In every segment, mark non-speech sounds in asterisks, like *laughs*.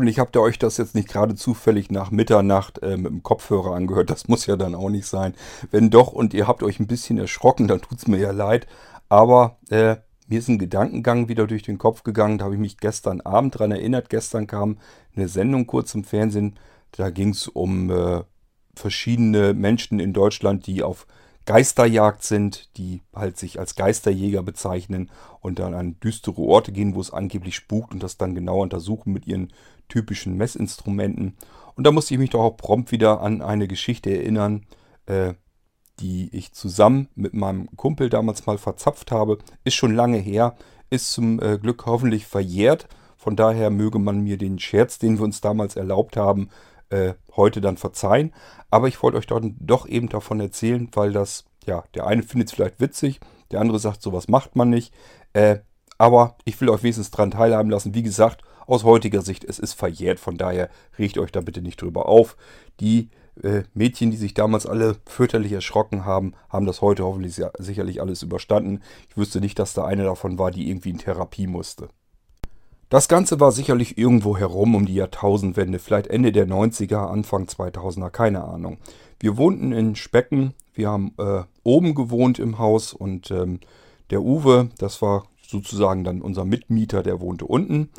Hoffentlich habt ihr euch das jetzt nicht gerade zufällig nach Mitternacht äh, mit dem Kopfhörer angehört. Das muss ja dann auch nicht sein. Wenn doch und ihr habt euch ein bisschen erschrocken, dann tut's mir ja leid. Aber äh, mir ist ein Gedankengang wieder durch den Kopf gegangen. Da habe ich mich gestern Abend dran erinnert. Gestern kam eine Sendung kurz im Fernsehen. Da ging es um äh, verschiedene Menschen in Deutschland, die auf Geisterjagd sind, die halt sich als Geisterjäger bezeichnen und dann an düstere Orte gehen, wo es angeblich spukt und das dann genau untersuchen mit ihren typischen Messinstrumenten. Und da musste ich mich doch auch prompt wieder an eine Geschichte erinnern, äh, die ich zusammen mit meinem Kumpel damals mal verzapft habe. Ist schon lange her, ist zum äh, Glück hoffentlich verjährt. Von daher möge man mir den Scherz, den wir uns damals erlaubt haben, äh, heute dann verzeihen. Aber ich wollte euch dann doch eben davon erzählen, weil das, ja, der eine findet es vielleicht witzig, der andere sagt, sowas macht man nicht. Äh, aber ich will euch wenigstens dran teilhaben lassen. Wie gesagt, aus heutiger Sicht, es ist verjährt. Von daher regt euch da bitte nicht drüber auf. Die äh, Mädchen, die sich damals alle fürchterlich erschrocken haben, haben das heute hoffentlich sicherlich alles überstanden. Ich wüsste nicht, dass da eine davon war, die irgendwie in Therapie musste. Das Ganze war sicherlich irgendwo herum um die Jahrtausendwende, vielleicht Ende der 90er, Anfang 2000er, keine Ahnung. Wir wohnten in Specken, wir haben äh, oben gewohnt im Haus und ähm, der Uwe, das war sozusagen dann unser Mitmieter, der wohnte unten.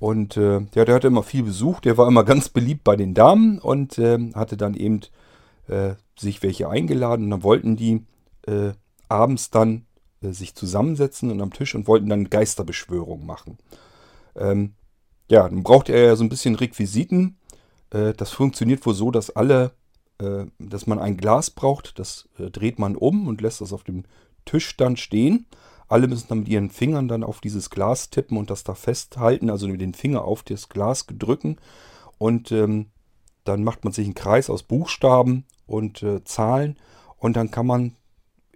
Und äh, ja, der hatte immer viel Besuch, der war immer *laughs* ganz beliebt bei den Damen und äh, hatte dann eben äh, sich welche eingeladen und dann wollten die äh, abends dann äh, sich zusammensetzen und am Tisch und wollten dann Geisterbeschwörung machen. Ähm, ja, dann braucht er ja so ein bisschen Requisiten. Äh, das funktioniert wohl so, dass alle, äh, dass man ein Glas braucht, das äh, dreht man um und lässt das auf dem Tisch dann stehen. Alle müssen dann mit ihren Fingern dann auf dieses Glas tippen und das da festhalten, also mit den Finger auf das Glas drücken. Und ähm, dann macht man sich einen Kreis aus Buchstaben und äh, Zahlen und dann kann man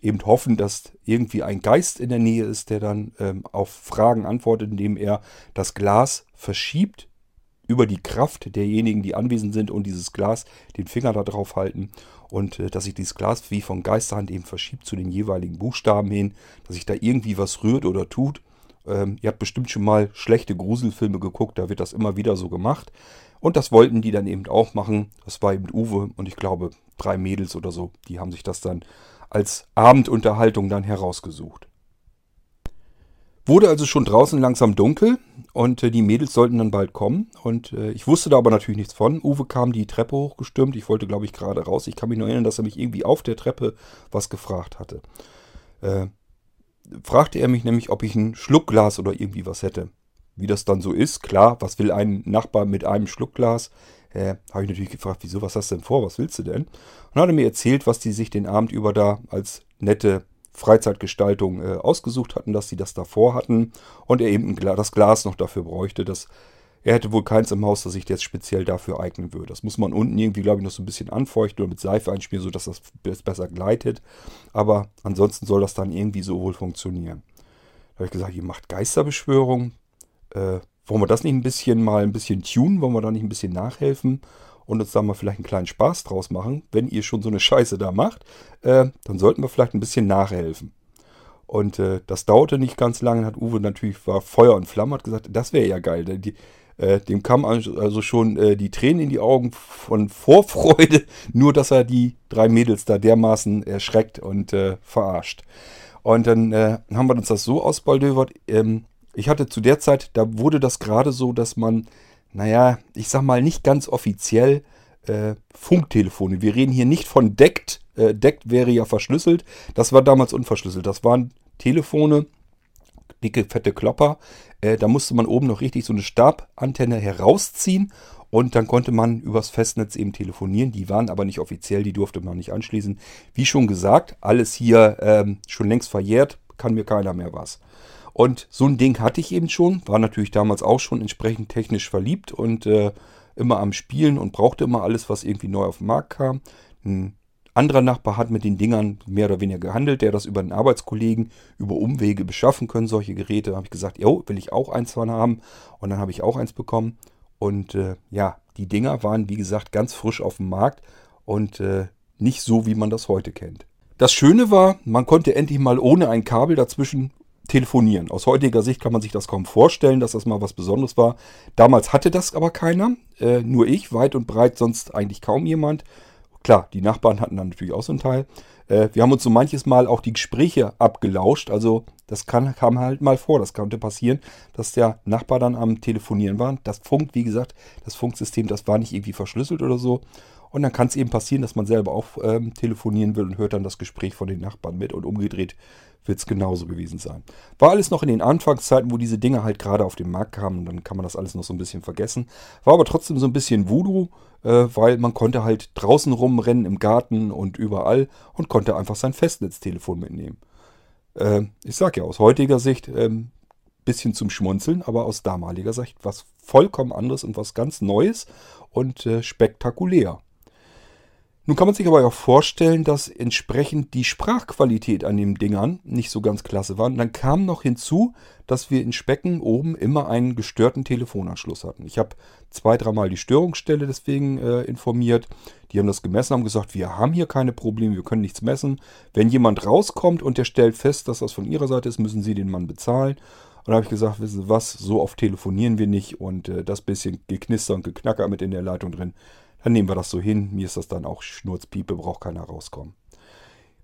eben hoffen, dass irgendwie ein Geist in der Nähe ist, der dann ähm, auf Fragen antwortet, indem er das Glas verschiebt über die Kraft derjenigen, die anwesend sind und dieses Glas den Finger da drauf halten und äh, dass sich dieses Glas wie von Geisterhand eben verschiebt zu den jeweiligen Buchstaben hin, dass sich da irgendwie was rührt oder tut. Ähm, ihr habt bestimmt schon mal schlechte Gruselfilme geguckt, da wird das immer wieder so gemacht. Und das wollten die dann eben auch machen. Das war eben Uwe und ich glaube drei Mädels oder so, die haben sich das dann als Abendunterhaltung dann herausgesucht. Wurde also schon draußen langsam dunkel und äh, die Mädels sollten dann bald kommen. Und äh, ich wusste da aber natürlich nichts von. Uwe kam die Treppe hochgestürmt. Ich wollte, glaube ich, gerade raus. Ich kann mich nur erinnern, dass er mich irgendwie auf der Treppe was gefragt hatte. Äh, fragte er mich nämlich, ob ich ein Schluckglas oder irgendwie was hätte. Wie das dann so ist, klar, was will ein Nachbar mit einem Schluckglas? Äh, habe ich natürlich gefragt, wieso, was hast du denn vor, was willst du denn? Und dann hat er mir erzählt, was die sich den Abend über da als nette Freizeitgestaltung äh, ausgesucht hatten, dass sie das davor hatten und er eben das Glas noch dafür bräuchte. Dass, er hätte wohl keins im Haus, das sich jetzt speziell dafür eignen würde. Das muss man unten irgendwie, glaube ich, noch so ein bisschen anfeuchten oder mit Seife einspielen, sodass das besser gleitet. Aber ansonsten soll das dann irgendwie so wohl funktionieren. Da habe ich gesagt, ihr macht Geisterbeschwörung. Äh, wollen wir das nicht ein bisschen mal ein bisschen tunen? Wollen wir da nicht ein bisschen nachhelfen und uns da mal vielleicht einen kleinen Spaß draus machen? Wenn ihr schon so eine Scheiße da macht, äh, dann sollten wir vielleicht ein bisschen nachhelfen. Und äh, das dauerte nicht ganz lange, hat Uwe natürlich war Feuer und Flamme, hat gesagt, das wäre ja geil. Die, äh, dem kam also schon äh, die Tränen in die Augen von Vorfreude, *laughs* nur dass er die drei Mädels da dermaßen erschreckt und äh, verarscht. Und dann äh, haben wir uns das so ausbaldövert. Ähm, ich hatte zu der Zeit, da wurde das gerade so, dass man, naja, ich sag mal nicht ganz offiziell äh, Funktelefone. Wir reden hier nicht von deckt. Äh, deckt wäre ja verschlüsselt. Das war damals unverschlüsselt. Das waren Telefone, dicke, fette Klopper. Äh, da musste man oben noch richtig so eine Stabantenne herausziehen und dann konnte man übers Festnetz eben telefonieren. Die waren aber nicht offiziell, die durfte man nicht anschließen. Wie schon gesagt, alles hier ähm, schon längst verjährt, kann mir keiner mehr was. Und so ein Ding hatte ich eben schon, war natürlich damals auch schon entsprechend technisch verliebt und äh, immer am Spielen und brauchte immer alles, was irgendwie neu auf den Markt kam. Ein anderer Nachbar hat mit den Dingern mehr oder weniger gehandelt, der das über einen Arbeitskollegen über Umwege beschaffen können, solche Geräte. Da habe ich gesagt, jo, will ich auch eins von haben. Und dann habe ich auch eins bekommen. Und äh, ja, die Dinger waren, wie gesagt, ganz frisch auf dem Markt und äh, nicht so, wie man das heute kennt. Das Schöne war, man konnte endlich mal ohne ein Kabel dazwischen telefonieren. Aus heutiger Sicht kann man sich das kaum vorstellen, dass das mal was Besonderes war. Damals hatte das aber keiner, äh, nur ich, weit und breit, sonst eigentlich kaum jemand. Klar, die Nachbarn hatten dann natürlich auch so einen Teil. Äh, wir haben uns so manches Mal auch die Gespräche abgelauscht. Also das kann, kam halt mal vor. Das konnte passieren, dass der Nachbar dann am Telefonieren war. Das Funk, wie gesagt, das Funksystem, das war nicht irgendwie verschlüsselt oder so. Und dann kann es eben passieren, dass man selber auch ähm, telefonieren will und hört dann das Gespräch von den Nachbarn mit und umgedreht wird es genauso gewesen sein. War alles noch in den Anfangszeiten, wo diese Dinge halt gerade auf den Markt kamen dann kann man das alles noch so ein bisschen vergessen. War aber trotzdem so ein bisschen Voodoo, äh, weil man konnte halt draußen rumrennen im Garten und überall und konnte einfach sein Festnetztelefon mitnehmen. Äh, ich sag ja, aus heutiger Sicht ähm, bisschen zum Schmunzeln, aber aus damaliger Sicht was vollkommen anderes und was ganz Neues und äh, spektakulär. Nun kann man sich aber auch vorstellen, dass entsprechend die Sprachqualität an den Dingern nicht so ganz klasse war. Und dann kam noch hinzu, dass wir in Specken oben immer einen gestörten Telefonanschluss hatten. Ich habe zwei, dreimal die Störungsstelle deswegen äh, informiert. Die haben das gemessen, haben gesagt, wir haben hier keine Probleme, wir können nichts messen. Wenn jemand rauskommt und der stellt fest, dass das von ihrer Seite ist, müssen sie den Mann bezahlen. Und da habe ich gesagt, wissen Sie was, so oft telefonieren wir nicht und äh, das bisschen Geknister und Geknacker mit in der Leitung drin, dann nehmen wir das so hin. Mir ist das dann auch Schnurzpiepe, braucht keiner rauskommen.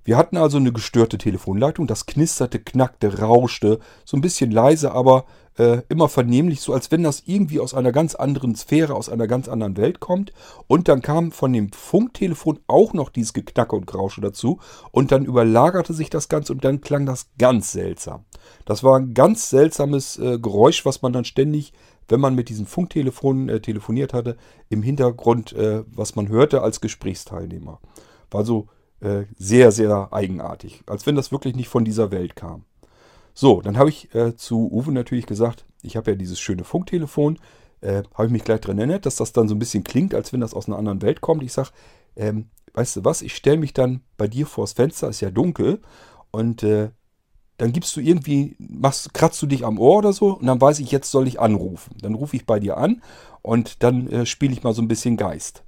Wir hatten also eine gestörte Telefonleitung. Das knisterte, knackte, rauschte. So ein bisschen leise, aber äh, immer vernehmlich, so als wenn das irgendwie aus einer ganz anderen Sphäre, aus einer ganz anderen Welt kommt. Und dann kam von dem Funktelefon auch noch dieses Geknacke und Grausche dazu. Und dann überlagerte sich das Ganze und dann klang das ganz seltsam. Das war ein ganz seltsames äh, Geräusch, was man dann ständig wenn man mit diesem Funktelefon äh, telefoniert hatte, im Hintergrund, äh, was man hörte als Gesprächsteilnehmer. War so äh, sehr, sehr eigenartig, als wenn das wirklich nicht von dieser Welt kam. So, dann habe ich äh, zu Uwe natürlich gesagt, ich habe ja dieses schöne Funktelefon, äh, habe ich mich gleich daran erinnert, dass das dann so ein bisschen klingt, als wenn das aus einer anderen Welt kommt. Ich sage, ähm, weißt du was, ich stelle mich dann bei dir vors Fenster, ist ja dunkel, und äh, dann gibst du irgendwie, machst, kratzt du dich am Ohr oder so und dann weiß ich, jetzt soll ich anrufen. Dann rufe ich bei dir an und dann äh, spiele ich mal so ein bisschen Geist.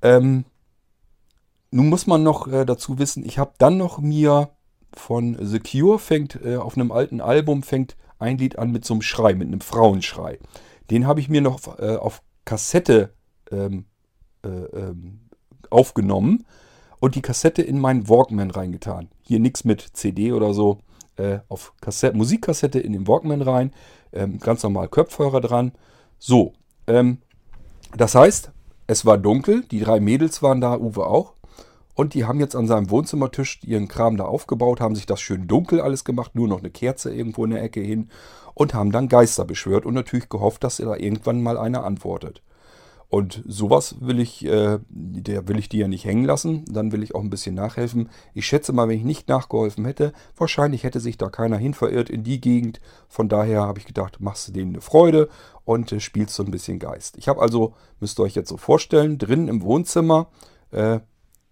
Ähm, nun muss man noch äh, dazu wissen, ich habe dann noch mir von The Cure fängt äh, auf einem alten Album fängt ein Lied an mit so einem Schrei, mit einem Frauenschrei. Den habe ich mir noch äh, auf Kassette ähm, äh, ähm, aufgenommen und die Kassette in meinen Walkman reingetan. Hier nichts mit CD oder so. Äh, auf Kassette, Musikkassette in den Walkman rein. Ähm, ganz normal Kopfhörer dran. So. Ähm, das heißt, es war dunkel. Die drei Mädels waren da, Uwe auch. Und die haben jetzt an seinem Wohnzimmertisch ihren Kram da aufgebaut, haben sich das schön dunkel alles gemacht, nur noch eine Kerze irgendwo in der Ecke hin und haben dann Geister beschwört und natürlich gehofft, dass da irgendwann mal einer antwortet. Und sowas will ich, äh, der will ich die ja nicht hängen lassen. Dann will ich auch ein bisschen nachhelfen. Ich schätze mal, wenn ich nicht nachgeholfen hätte, wahrscheinlich hätte sich da keiner hin verirrt in die Gegend. Von daher habe ich gedacht, machst du denen eine Freude und äh, spielst so ein bisschen Geist. Ich habe also, müsst ihr euch jetzt so vorstellen, drin im Wohnzimmer äh,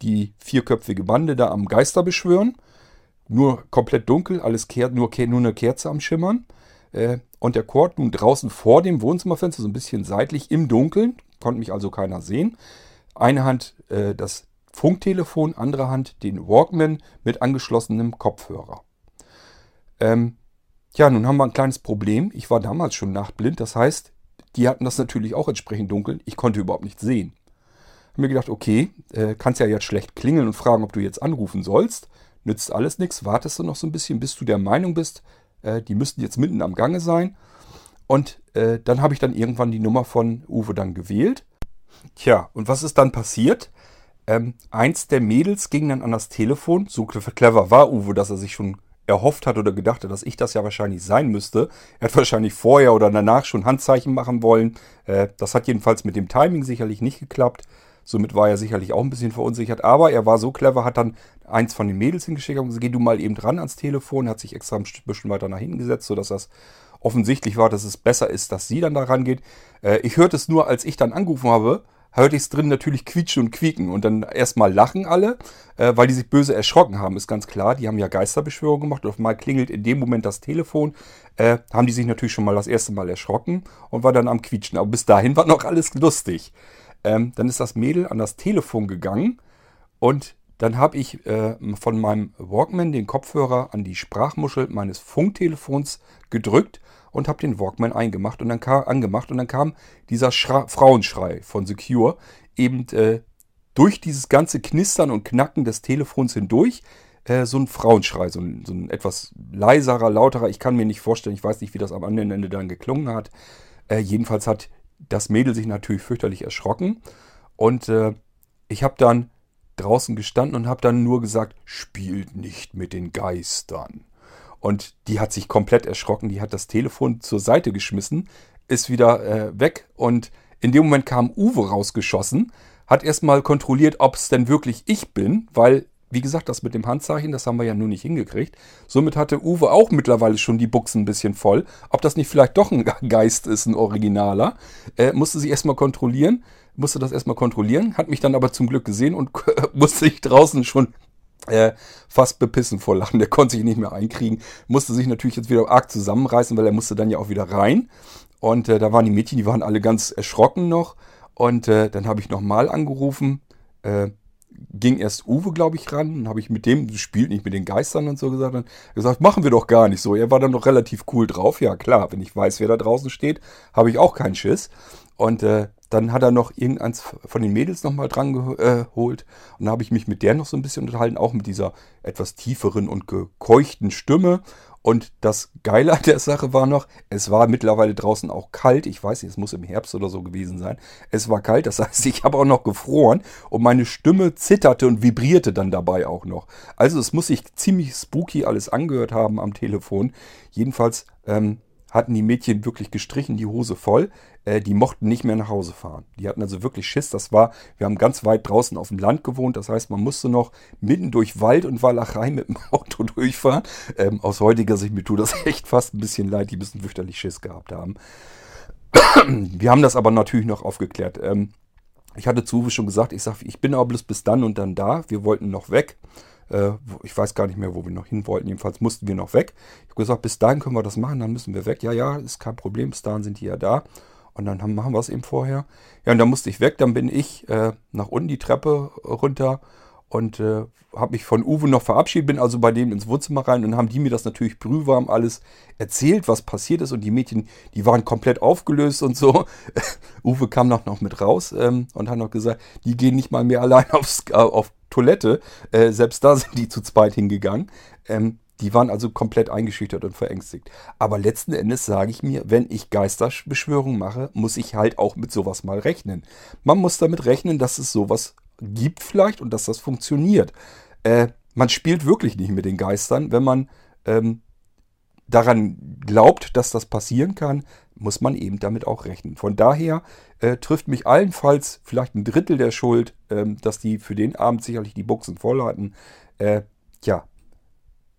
die vierköpfige Bande da am Geister beschwören. Nur komplett dunkel, alles kehrt, nur, nur eine Kerze am Schimmern. Äh, und der Chord nun draußen vor dem Wohnzimmerfenster, so ein bisschen seitlich im Dunkeln, konnte mich also keiner sehen. Eine Hand äh, das Funktelefon, andere Hand den Walkman mit angeschlossenem Kopfhörer. Ähm, ja, nun haben wir ein kleines Problem. Ich war damals schon nachtblind, das heißt, die hatten das natürlich auch entsprechend dunkel. Ich konnte überhaupt nichts sehen. Hab mir gedacht, okay, äh, kannst ja jetzt schlecht klingeln und fragen, ob du jetzt anrufen sollst. Nützt alles nichts, wartest du noch so ein bisschen, bis du der Meinung bist, äh, die müssten jetzt mitten am Gange sein. Und äh, dann habe ich dann irgendwann die Nummer von Uwe dann gewählt. Tja, und was ist dann passiert? Ähm, eins der Mädels ging dann an das Telefon. So clever war Uwe, dass er sich schon erhofft hat oder gedacht hat, dass ich das ja wahrscheinlich sein müsste. Er hat wahrscheinlich vorher oder danach schon Handzeichen machen wollen. Äh, das hat jedenfalls mit dem Timing sicherlich nicht geklappt. Somit war er sicherlich auch ein bisschen verunsichert. Aber er war so clever, hat dann eins von den Mädels hingeschickt und gesagt, geh du mal eben dran ans Telefon. Hat sich extra ein bisschen weiter nach hinten gesetzt, sodass das offensichtlich war, dass es besser ist, dass sie dann da rangeht. Äh, ich hörte es nur, als ich dann angerufen habe, hörte ich es drin natürlich quietschen und quieken und dann erstmal lachen alle, äh, weil die sich böse erschrocken haben, ist ganz klar. Die haben ja Geisterbeschwörung gemacht und auf einmal klingelt in dem Moment das Telefon. Äh, haben die sich natürlich schon mal das erste Mal erschrocken und war dann am Quietschen. Aber bis dahin war noch alles lustig. Ähm, dann ist das Mädel an das Telefon gegangen und dann habe ich äh, von meinem Walkman den Kopfhörer an die Sprachmuschel meines Funktelefons gedrückt und habe den Walkman eingemacht und dann kam, angemacht und dann kam dieser Schra Frauenschrei von Secure eben äh, durch dieses ganze Knistern und Knacken des Telefons hindurch äh, so ein Frauenschrei, so ein, so ein, etwas leiserer, lauterer. Ich kann mir nicht vorstellen, ich weiß nicht, wie das am anderen Ende dann geklungen hat. Äh, jedenfalls hat das Mädel sich natürlich fürchterlich erschrocken und äh, ich habe dann draußen gestanden und habe dann nur gesagt, spielt nicht mit den Geistern. Und die hat sich komplett erschrocken, die hat das Telefon zur Seite geschmissen, ist wieder äh, weg und in dem Moment kam Uwe rausgeschossen, hat erstmal kontrolliert, ob es denn wirklich ich bin, weil, wie gesagt, das mit dem Handzeichen, das haben wir ja nur nicht hingekriegt. Somit hatte Uwe auch mittlerweile schon die Buchsen ein bisschen voll. Ob das nicht vielleicht doch ein Geist ist, ein Originaler, äh, musste sie erstmal kontrollieren, musste das erstmal kontrollieren, hat mich dann aber zum Glück gesehen und *laughs* musste sich draußen schon äh, fast bepissen vor Lachen. Der konnte sich nicht mehr einkriegen. Musste sich natürlich jetzt wieder arg zusammenreißen, weil er musste dann ja auch wieder rein. Und äh, da waren die Mädchen, die waren alle ganz erschrocken noch. Und äh, dann habe ich nochmal angerufen. Äh, ging erst Uwe, glaube ich, ran. Dann habe ich mit dem, spielt nicht mit den Geistern und so gesagt. Dann gesagt, machen wir doch gar nicht so. Er war dann noch relativ cool drauf. Ja, klar, wenn ich weiß, wer da draußen steht, habe ich auch keinen Schiss. Und äh, dann hat er noch irgendeins von den Mädels nochmal dran geholt. Und dann habe ich mich mit der noch so ein bisschen unterhalten, auch mit dieser etwas tieferen und gekeuchten Stimme. Und das Geile an der Sache war noch, es war mittlerweile draußen auch kalt. Ich weiß nicht, es muss im Herbst oder so gewesen sein. Es war kalt, das *laughs* heißt, ich habe auch noch gefroren und meine Stimme zitterte und vibrierte dann dabei auch noch. Also es muss sich ziemlich spooky alles angehört haben am Telefon. Jedenfalls ähm, hatten die Mädchen wirklich gestrichen, die Hose voll. Äh, die mochten nicht mehr nach Hause fahren. Die hatten also wirklich Schiss. Das war, wir haben ganz weit draußen auf dem Land gewohnt. Das heißt, man musste noch mitten durch Wald und Walachei mit dem *laughs* Auto durchfahren. Ähm, aus heutiger Sicht, mir tut das *laughs* echt fast ein bisschen leid. Die müssen fürchterlich Schiss gehabt haben. *clears throat* wir haben das aber natürlich noch aufgeklärt. Ähm, ich hatte zu Uwe schon gesagt, ich sage, ich bin aber bloß bis dann und dann da. Wir wollten noch weg. Äh, ich weiß gar nicht mehr, wo wir noch hin wollten. Jedenfalls mussten wir noch weg. Ich habe gesagt, bis dahin können wir das machen, dann müssen wir weg. Ja, ja, ist kein Problem, bis dahin sind die ja da. Und dann haben, machen wir es eben vorher. Ja, und dann musste ich weg. Dann bin ich äh, nach unten die Treppe runter und äh, habe mich von Uwe noch verabschiedet, bin also bei dem ins Wohnzimmer rein und haben die mir das natürlich brühwarm alles erzählt, was passiert ist und die Mädchen, die waren komplett aufgelöst und so. *laughs* Uwe kam noch, noch mit raus ähm, und hat noch gesagt, die gehen nicht mal mehr *laughs* allein aufs, äh, auf Toilette. Äh, selbst da *laughs* sind die zu zweit hingegangen. Ähm, die waren also komplett eingeschüchtert und verängstigt. Aber letzten Endes sage ich mir, wenn ich Geisterbeschwörungen mache, muss ich halt auch mit sowas mal rechnen. Man muss damit rechnen, dass es sowas gibt vielleicht und dass das funktioniert. Äh, man spielt wirklich nicht mit den Geistern. Wenn man ähm, daran glaubt, dass das passieren kann, muss man eben damit auch rechnen. Von daher äh, trifft mich allenfalls vielleicht ein Drittel der Schuld, ähm, dass die für den Abend sicherlich die Buchsen voll hatten. Äh, ja,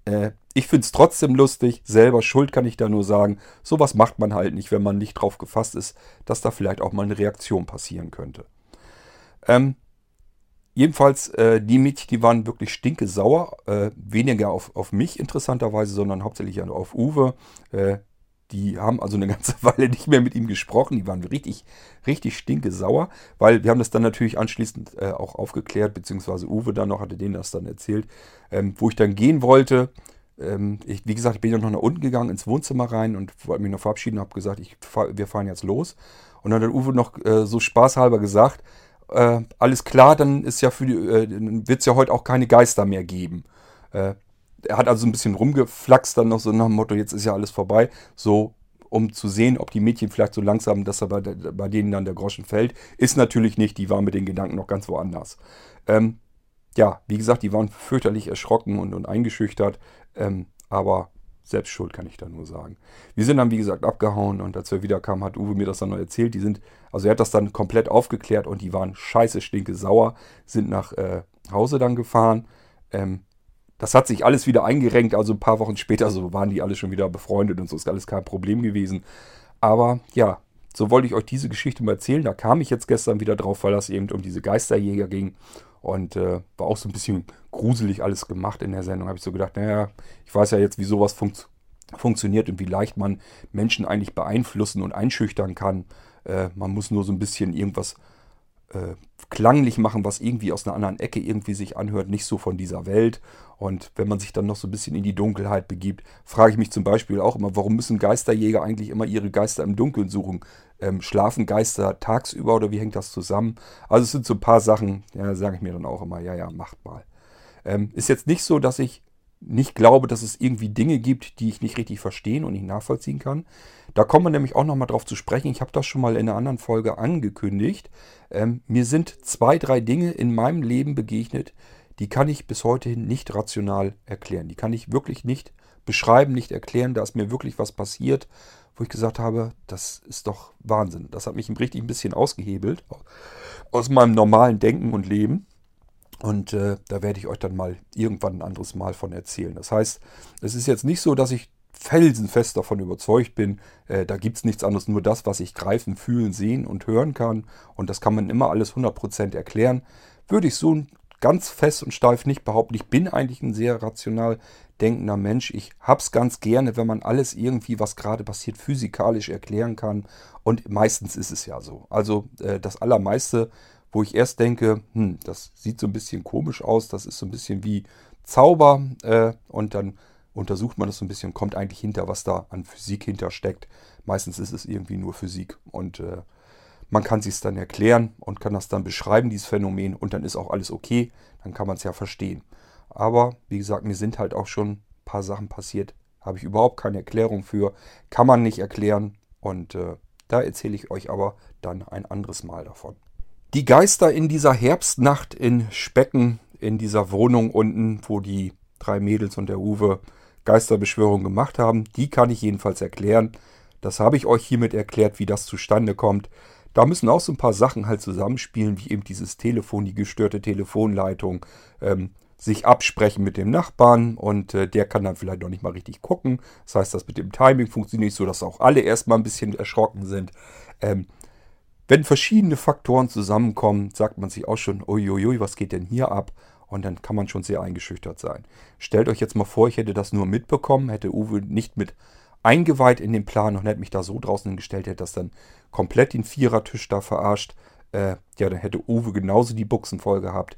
äh, ich finde es trotzdem lustig. Selber schuld kann ich da nur sagen. Sowas macht man halt nicht, wenn man nicht drauf gefasst ist, dass da vielleicht auch mal eine Reaktion passieren könnte. Ähm, jedenfalls, äh, die Mädchen, die waren wirklich stinke sauer. Äh, weniger auf, auf mich interessanterweise, sondern hauptsächlich auf Uwe. Äh, die haben also eine *laughs* ganze Weile nicht mehr mit ihm gesprochen. Die waren richtig, richtig stinke sauer, weil wir haben das dann natürlich anschließend äh, auch aufgeklärt, beziehungsweise Uwe dann noch hatte denen das dann erzählt, ähm, wo ich dann gehen wollte. Ähm, ich, wie gesagt, ich bin dann noch nach unten gegangen ins Wohnzimmer rein und wollte mich noch verabschieden, habe gesagt, ich wir fahren jetzt los. Und dann hat Uwe noch äh, so spaßhalber gesagt, äh, alles klar, dann ist ja für die, äh, wird es ja heute auch keine Geister mehr geben. Äh, er hat also ein bisschen rumgeflaxt dann noch so nach dem Motto, jetzt ist ja alles vorbei. So, um zu sehen, ob die Mädchen vielleicht so langsam, dass er bei, bei denen dann der Groschen fällt. Ist natürlich nicht, die waren mit den Gedanken noch ganz woanders. Ähm, ja, wie gesagt, die waren fürchterlich erschrocken und, und eingeschüchtert. Ähm, aber selbst schuld kann ich da nur sagen. Wir sind dann, wie gesagt, abgehauen und als wir wiederkamen, hat Uwe mir das dann noch erzählt. Die sind, also er hat das dann komplett aufgeklärt und die waren scheiße, stinke, sauer, sind nach äh, Hause dann gefahren. Ähm, das hat sich alles wieder eingerenkt, also ein paar Wochen später so waren die alle schon wieder befreundet und so ist alles kein Problem gewesen. Aber ja, so wollte ich euch diese Geschichte mal erzählen. Da kam ich jetzt gestern wieder drauf, weil das eben um diese Geisterjäger ging. Und äh, war auch so ein bisschen gruselig alles gemacht in der Sendung. Habe ich so gedacht, naja, ich weiß ja jetzt, wie sowas funkt funktioniert und wie leicht man Menschen eigentlich beeinflussen und einschüchtern kann. Äh, man muss nur so ein bisschen irgendwas äh, klanglich machen, was irgendwie aus einer anderen Ecke irgendwie sich anhört, nicht so von dieser Welt. Und wenn man sich dann noch so ein bisschen in die Dunkelheit begibt, frage ich mich zum Beispiel auch immer, warum müssen Geisterjäger eigentlich immer ihre Geister im Dunkeln suchen? Ähm, schlafen Geister tagsüber oder wie hängt das zusammen? Also es sind so ein paar Sachen, ja, sage ich mir dann auch immer, ja, ja, macht mal. Ähm, ist jetzt nicht so, dass ich nicht glaube, dass es irgendwie Dinge gibt, die ich nicht richtig verstehen und nicht nachvollziehen kann. Da kommen wir nämlich auch nochmal drauf zu sprechen. Ich habe das schon mal in einer anderen Folge angekündigt. Ähm, mir sind zwei, drei Dinge in meinem Leben begegnet, die kann ich bis heute nicht rational erklären. Die kann ich wirklich nicht beschreiben, nicht erklären. Da ist mir wirklich was passiert, wo ich gesagt habe, das ist doch Wahnsinn. Das hat mich richtig ein bisschen ausgehebelt aus meinem normalen Denken und Leben. Und äh, da werde ich euch dann mal irgendwann ein anderes Mal von erzählen. Das heißt, es ist jetzt nicht so, dass ich felsenfest davon überzeugt bin, äh, da gibt es nichts anderes, nur das, was ich greifen, fühlen, sehen und hören kann. Und das kann man immer alles 100% erklären. Würde ich so ganz fest und steif nicht behaupten. Ich bin eigentlich ein sehr rational denkender Mensch. Ich hab's ganz gerne, wenn man alles irgendwie, was gerade passiert, physikalisch erklären kann. Und meistens ist es ja so. Also äh, das Allermeiste wo ich erst denke, hm, das sieht so ein bisschen komisch aus, das ist so ein bisschen wie Zauber äh, und dann untersucht man das so ein bisschen, kommt eigentlich hinter, was da an Physik hintersteckt. Meistens ist es irgendwie nur Physik und äh, man kann sich es dann erklären und kann das dann beschreiben, dieses Phänomen und dann ist auch alles okay, dann kann man es ja verstehen. Aber wie gesagt, mir sind halt auch schon ein paar Sachen passiert, habe ich überhaupt keine Erklärung für, kann man nicht erklären und äh, da erzähle ich euch aber dann ein anderes Mal davon. Die Geister in dieser Herbstnacht in Specken, in dieser Wohnung unten, wo die drei Mädels und der Uwe Geisterbeschwörung gemacht haben, die kann ich jedenfalls erklären. Das habe ich euch hiermit erklärt, wie das zustande kommt. Da müssen auch so ein paar Sachen halt zusammenspielen, wie eben dieses Telefon, die gestörte Telefonleitung, ähm, sich absprechen mit dem Nachbarn und äh, der kann dann vielleicht noch nicht mal richtig gucken. Das heißt, das mit dem Timing funktioniert so, dass auch alle erstmal ein bisschen erschrocken sind. Ähm, wenn verschiedene Faktoren zusammenkommen, sagt man sich auch schon, uiuiui, was geht denn hier ab? Und dann kann man schon sehr eingeschüchtert sein. Stellt euch jetzt mal vor, ich hätte das nur mitbekommen, hätte Uwe nicht mit eingeweiht in den Plan und hätte mich da so draußen gestellt, hätte das dann komplett den Vierertisch da verarscht. Äh, ja, dann hätte Uwe genauso die Buchsen voll gehabt.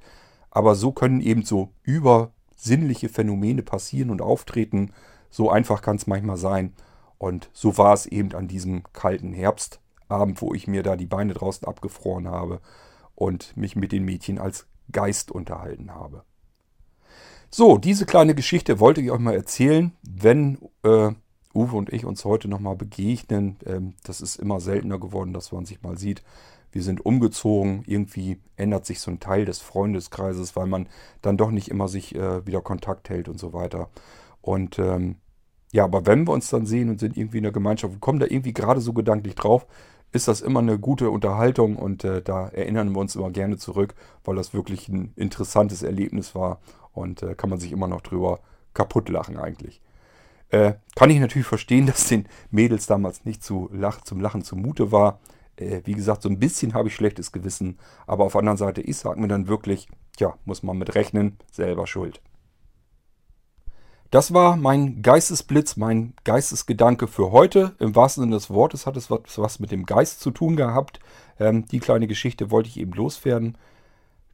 Aber so können eben so übersinnliche Phänomene passieren und auftreten. So einfach kann es manchmal sein. Und so war es eben an diesem kalten Herbst Abend, wo ich mir da die Beine draußen abgefroren habe und mich mit den Mädchen als Geist unterhalten habe. So, diese kleine Geschichte wollte ich euch mal erzählen, wenn äh, Uwe und ich uns heute nochmal begegnen. Ähm, das ist immer seltener geworden, dass man sich mal sieht. Wir sind umgezogen, irgendwie ändert sich so ein Teil des Freundeskreises, weil man dann doch nicht immer sich äh, wieder Kontakt hält und so weiter. Und ähm, ja, aber wenn wir uns dann sehen und sind irgendwie in der Gemeinschaft und kommen da irgendwie gerade so gedanklich drauf, ist das immer eine gute Unterhaltung und äh, da erinnern wir uns immer gerne zurück, weil das wirklich ein interessantes Erlebnis war und äh, kann man sich immer noch drüber kaputt lachen eigentlich. Äh, kann ich natürlich verstehen, *laughs* dass den Mädels damals nicht zu lach, zum Lachen zumute war. Äh, wie gesagt, so ein bisschen habe ich schlechtes Gewissen, aber auf der anderen Seite, ich sage mir dann wirklich, ja, muss man mit rechnen, selber schuld. Das war mein Geistesblitz, mein Geistesgedanke für heute. Im wahrsten Sinne des Wortes hat es was, was mit dem Geist zu tun gehabt. Ähm, die kleine Geschichte wollte ich eben loswerden.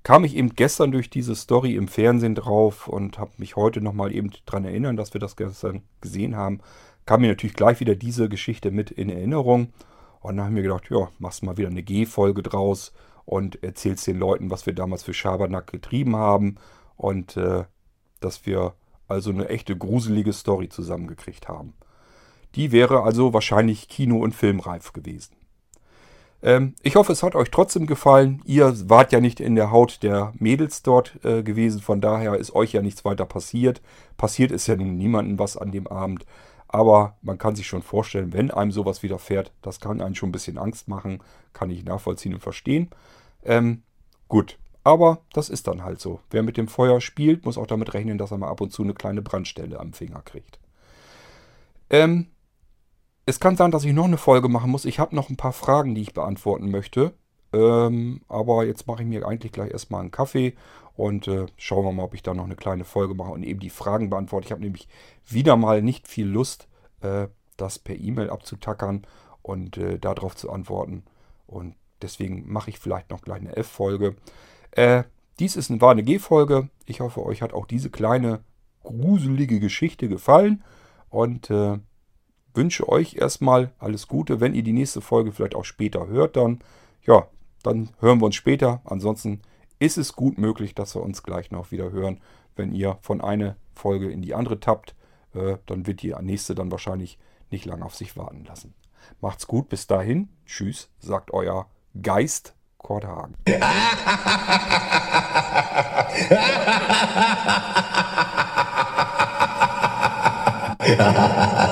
Kam ich eben gestern durch diese Story im Fernsehen drauf und habe mich heute nochmal eben daran erinnern, dass wir das gestern gesehen haben. Kam mir natürlich gleich wieder diese Geschichte mit in Erinnerung. Und dann haben wir gedacht, ja, machst mal wieder eine G-Folge draus und erzählst den Leuten, was wir damals für Schabernack getrieben haben. Und äh, dass wir also eine echte gruselige Story zusammengekriegt haben. Die wäre also wahrscheinlich kino- und filmreif gewesen. Ähm, ich hoffe, es hat euch trotzdem gefallen. Ihr wart ja nicht in der Haut der Mädels dort äh, gewesen, von daher ist euch ja nichts weiter passiert. Passiert ist ja niemandem was an dem Abend. Aber man kann sich schon vorstellen, wenn einem sowas widerfährt, das kann einen schon ein bisschen Angst machen, kann ich nachvollziehen und verstehen. Ähm, gut, aber das ist dann halt so. Wer mit dem Feuer spielt, muss auch damit rechnen, dass er mal ab und zu eine kleine Brandstelle am Finger kriegt. Ähm, es kann sein, dass ich noch eine Folge machen muss. Ich habe noch ein paar Fragen, die ich beantworten möchte. Ähm, aber jetzt mache ich mir eigentlich gleich erstmal einen Kaffee und äh, schauen wir mal, ob ich da noch eine kleine Folge mache und eben die Fragen beantworte. Ich habe nämlich wieder mal nicht viel Lust, äh, das per E-Mail abzutackern und äh, darauf zu antworten. Und deswegen mache ich vielleicht noch gleich eine F-Folge. Äh, dies ist, war eine G-Folge. Ich hoffe, euch hat auch diese kleine gruselige Geschichte gefallen. Und äh, wünsche euch erstmal alles Gute. Wenn ihr die nächste Folge vielleicht auch später hört, dann ja, dann hören wir uns später. Ansonsten ist es gut möglich, dass wir uns gleich noch wieder hören. Wenn ihr von einer Folge in die andere tappt, äh, dann wird die nächste dann wahrscheinlich nicht lange auf sich warten lassen. Macht's gut, bis dahin. Tschüss, sagt euer Geist Korthagen. *laughs*